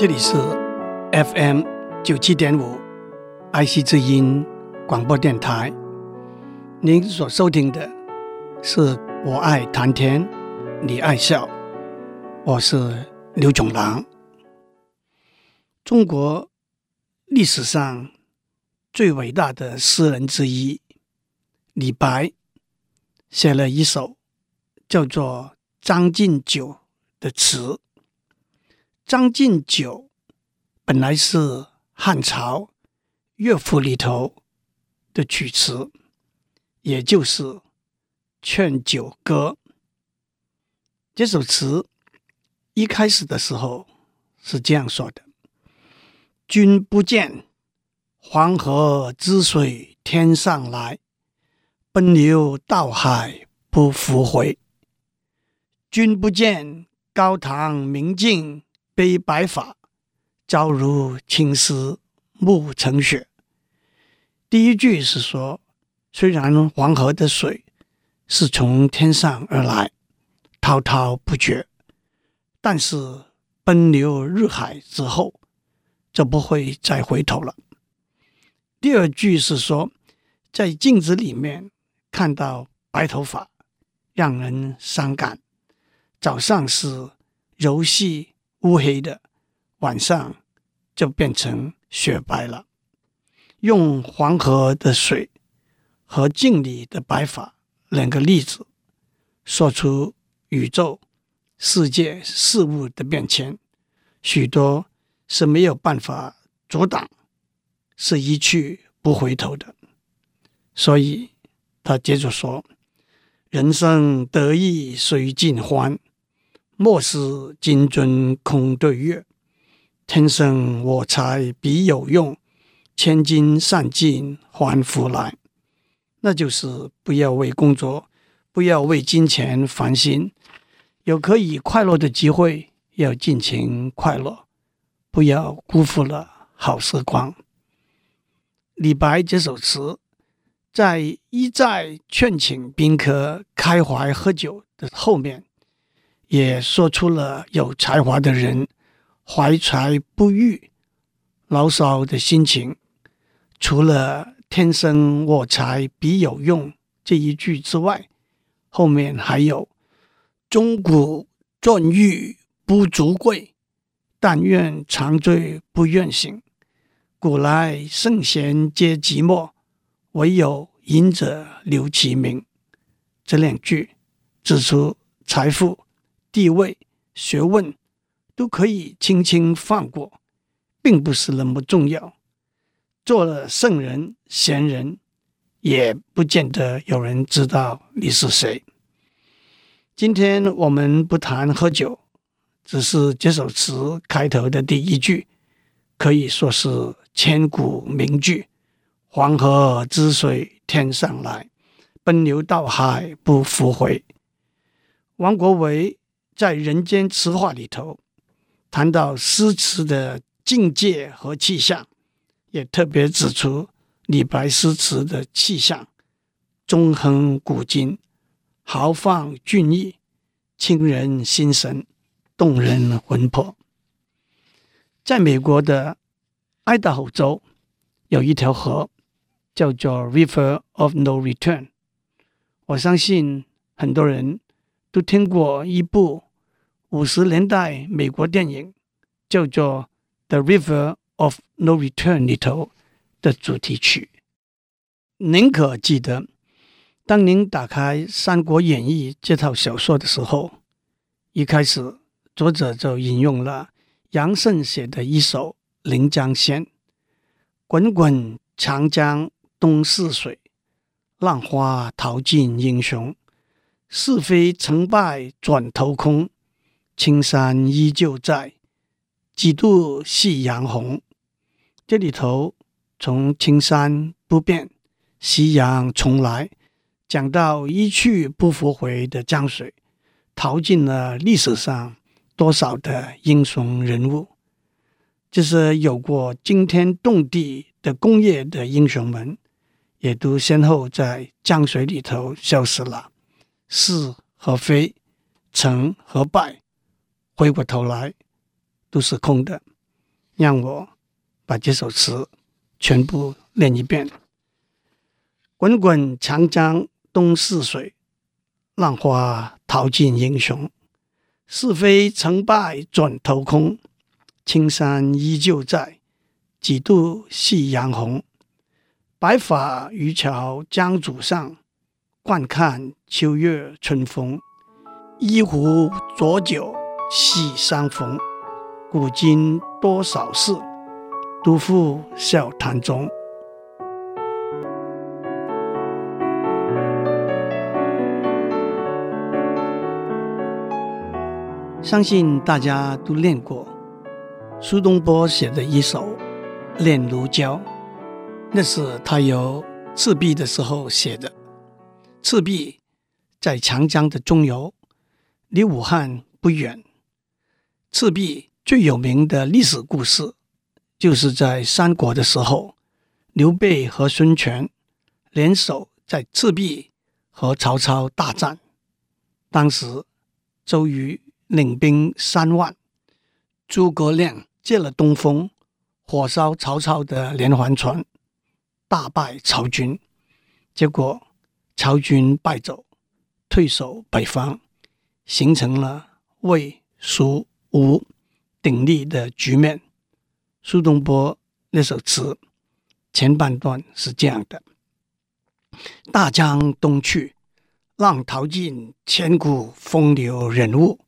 这里是 FM 九七点五爱惜之音广播电台。您所收听的是我爱谈天，你爱笑，我是刘炯郎。中国历史上最伟大的诗人之一李白，写了一首叫做《将进酒》的词。将进酒本来是汉朝乐府里头的曲词，也就是《劝酒歌》。这首词一开始的时候是这样说的：“君不见黄河之水天上来，奔流到海不复回。君不见高堂明镜。”悲白发，朝如青丝暮成雪。第一句是说，虽然黄河的水是从天上而来，滔滔不绝，但是奔流入海之后，就不会再回头了。第二句是说，在镜子里面看到白头发，让人伤感。早上是柔细。乌黑的，晚上就变成雪白了。用黄河的水和镜里的白发两个例子，说出宇宙、世界事物的变迁，许多是没有办法阻挡，是一去不回头的。所以他接着说：“人生得意须尽欢。”莫使金樽空对月，天生我材必有用，千金散尽还复来。那就是不要为工作，不要为金钱烦心，有可以快乐的机会，要尽情快乐，不要辜负了好时光。李白这首词，在一再劝请宾客开怀喝酒的后面。也说出了有才华的人怀才不遇、牢骚的心情。除了“天生我材必有用”这一句之外，后面还有“钟鼓馔玉不足贵，但愿长醉不愿醒。古来圣贤皆寂寞，惟有饮者留其名。”这两句指出财富。地位、学问都可以轻轻放过，并不是那么重要。做了圣人、贤人，也不见得有人知道你是谁。今天我们不谈喝酒，只是这首词开头的第一句，可以说是千古名句：“黄河之水天上来，奔流到海不复回。”王国维。在《人间词话》里头，谈到诗词的境界和气象，也特别指出李白诗词的气象：纵横古今，豪放俊逸，沁人心神，动人魂魄。在美国的爱达荷州，有一条河叫做 River of No Return。我相信很多人都听过一部。五十年代美国电影叫做《The River of No Return》里头的主题曲，您可记得，当您打开《三国演义》这套小说的时候，一开始作者就引用了杨慎写的一首《临江仙》：“滚滚长江东逝水，浪花淘尽英雄。是非成败转头空。”青山依旧在，几度夕阳红。这里头从青山不变，夕阳重来，讲到一去不复回的江水，淘尽了历史上多少的英雄人物。就是有过惊天动地的功业的英雄们，也都先后在江水里头消失了。是和非，成和败。回过头来都是空的，让我把这首词全部念一遍：滚滚长江东逝水，浪花淘尽英雄。是非成败转头空，青山依旧在，几度夕阳红。白发渔樵江渚上，惯看秋月春风。一壶浊酒喜相逢，古今多少事，独付笑谈中。相信大家都练过苏东坡写的一首《念奴娇》，那是他游赤壁的时候写的。赤壁在长江的中游，离武汉不远。赤壁最有名的历史故事，就是在三国的时候，刘备和孙权联手在赤壁和曹操大战，当时周瑜。领兵三万，诸葛亮借了东风，火烧曹操的连环船，大败曹军。结果曹军败走，退守北方，形成了魏、蜀、吴鼎立的局面。苏东坡那首词前半段是这样的：大江东去，浪淘尽，千古风流人物。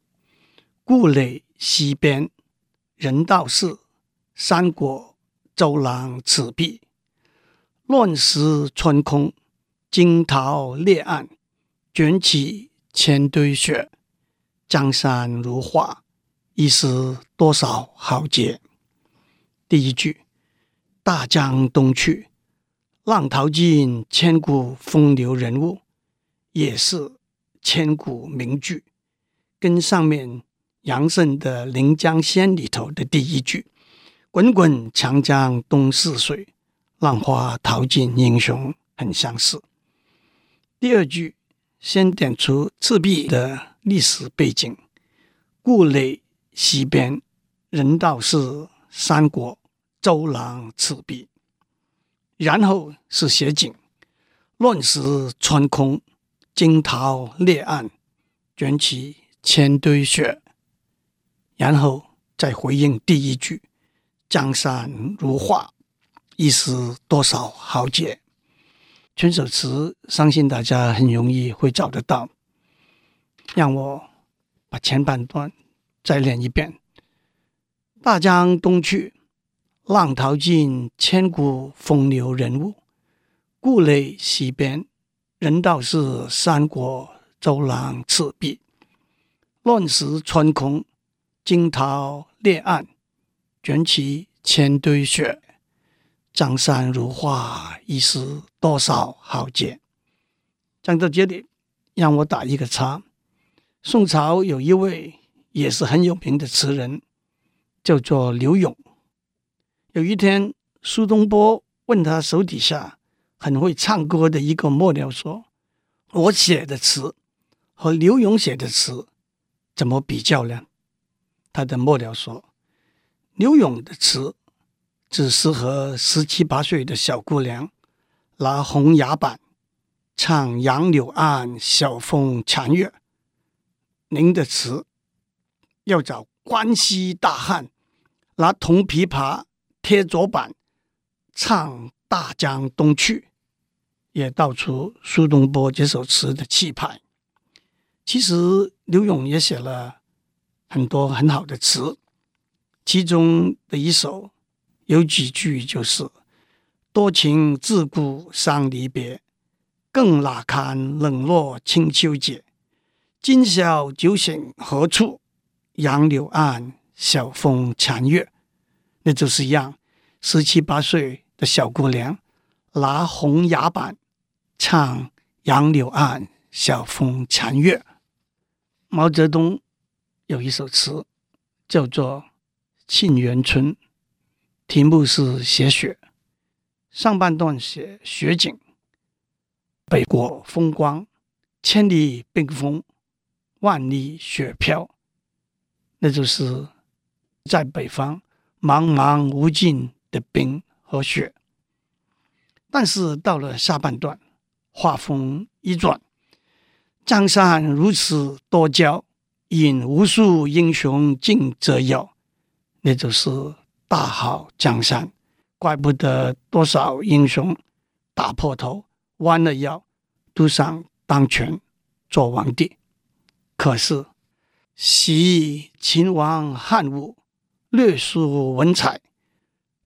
故垒西边，人道是三国周郎赤壁。乱石穿空，惊涛裂岸，卷起千堆雪。江山如画，一时多少豪杰。第一句“大江东去，浪淘尽，千古风流人物”也是千古名句，跟上面。杨慎的《临江仙》里头的第一句“滚滚长江东逝水，浪花淘尽英雄”很相似。第二句先点出赤壁的历史背景：“故垒西边，人道是三国周郎赤壁。”然后是写景：“乱石穿空，惊涛裂岸，卷起千堆雪。”然后再回应第一句“江山如画，一时多少豪杰”。全首词相信大家很容易会找得到。让我把前半段再念一遍：“大江东去，浪淘尽，千古风流人物。故垒西边，人道是三国周郎赤壁。乱石穿空。”惊涛裂岸，卷起千堆雪。江山如画，一时多少豪杰。讲到这里，让我打一个叉。宋朝有一位也是很有名的词人，叫做柳永。有一天，苏东坡问他手底下很会唱歌的一个幕僚说：“我写的词和柳永写的词怎么比较呢？”他的末了说：“柳永的词只适合十七八岁的小姑娘拿红牙板唱杨柳岸晓风残月。您的词要找关西大汉拿铜琵琶贴左板唱大江东去，也道出苏东坡这首词的气派。其实柳永也写了。”很多很好的词，其中的一首有几句就是“多情自古伤离别，更哪堪冷落清秋节。今宵酒醒何处？杨柳岸晓风残月。”那就是让十七八岁的小姑娘拿红牙板唱“杨柳岸晓风残月”。毛泽东。有一首词叫做《沁园春》，题目是写雪。上半段写雪景，北国风光，千里冰封，万里雪飘。那就是在北方茫茫无尽的冰和雪。但是到了下半段，画风一转，江山如此多娇，引无数英雄竞折腰，那就是大好江山。怪不得多少英雄打破头，弯了腰，都想当权做皇帝。可是，昔秦王汉武，略输文采；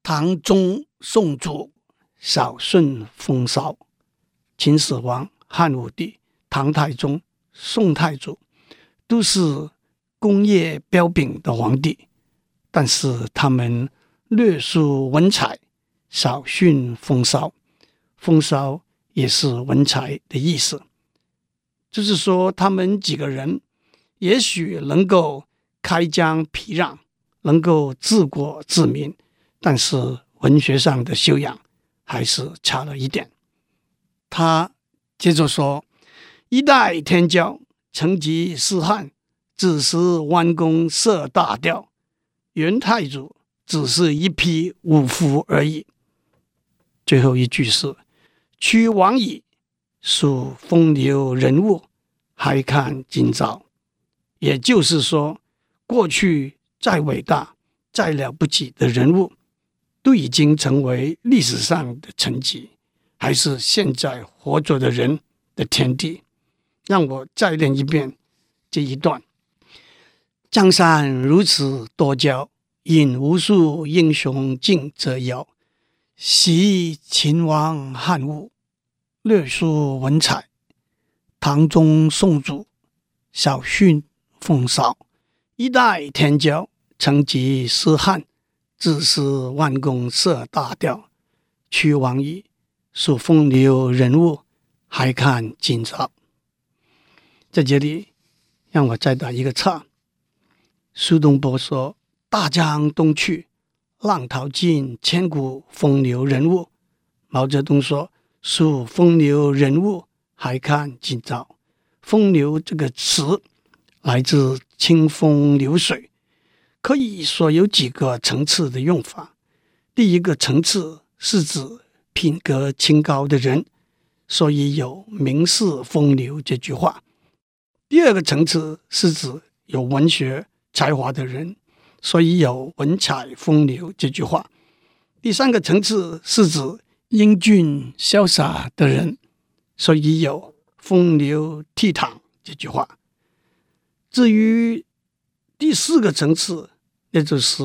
唐宗宋祖，少逊风骚。秦始皇、汉武帝、唐太宗、宋太祖，都是功业彪炳的皇帝，但是他们略输文采。少逊风骚，风骚也是文采的意思。就是说，他们几个人也许能够开疆辟壤，能够治国治民，但是文学上的修养还是差了一点。他接着说：“一代天骄，成吉思汗只是弯弓射大雕，元太祖只是一匹武夫而已。”最后一句是“屈王矣，属风流人物，还看今朝”。也就是说，过去再伟大、再了不起的人物，都已经成为历史上的沉寂，还是现在活着的人的天地。让我再念一遍这一段：“江山如此多娇，引无数英雄竞折腰。”昔秦王汉武，略输文采；唐宗宋祖，小逊风骚。一代天骄，成吉思汗，只是弯弓射大雕。屈王矣，属风流人物，还看今朝。在这里，让我再打一个岔。苏东坡说：“大江东去。”浪淘尽，千古风流人物。毛泽东说：“属风流人物，还看今朝。”风流这个词来自清风流水，可以说有几个层次的用法。第一个层次是指品格清高的人，所以有“名士风流”这句话。第二个层次是指有文学才华的人。所以有文采风流这句话。第三个层次是指英俊潇洒的人，所以有风流倜傥这句话。至于第四个层次，也就是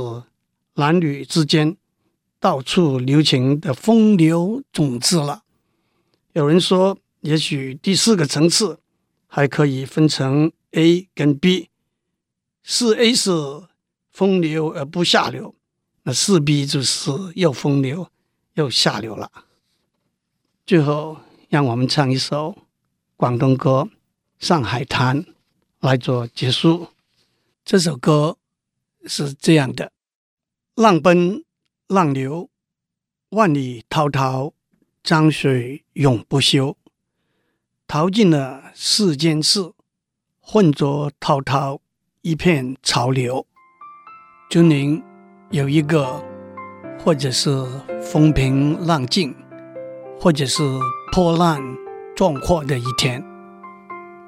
男女之间到处留情的风流种子了。有人说，也许第四个层次还可以分成 A 跟 B，四 A 是。风流而不下流，那四 B 就是又风流又下流了。最后，让我们唱一首广东歌《上海滩》来做结束。这首歌是这样的：浪奔浪流，万里滔滔，江水永不休。淘尽了世间事，混浊滔滔，一片潮流。祝您有一个，或者是风平浪静，或者是波澜壮阔的一天。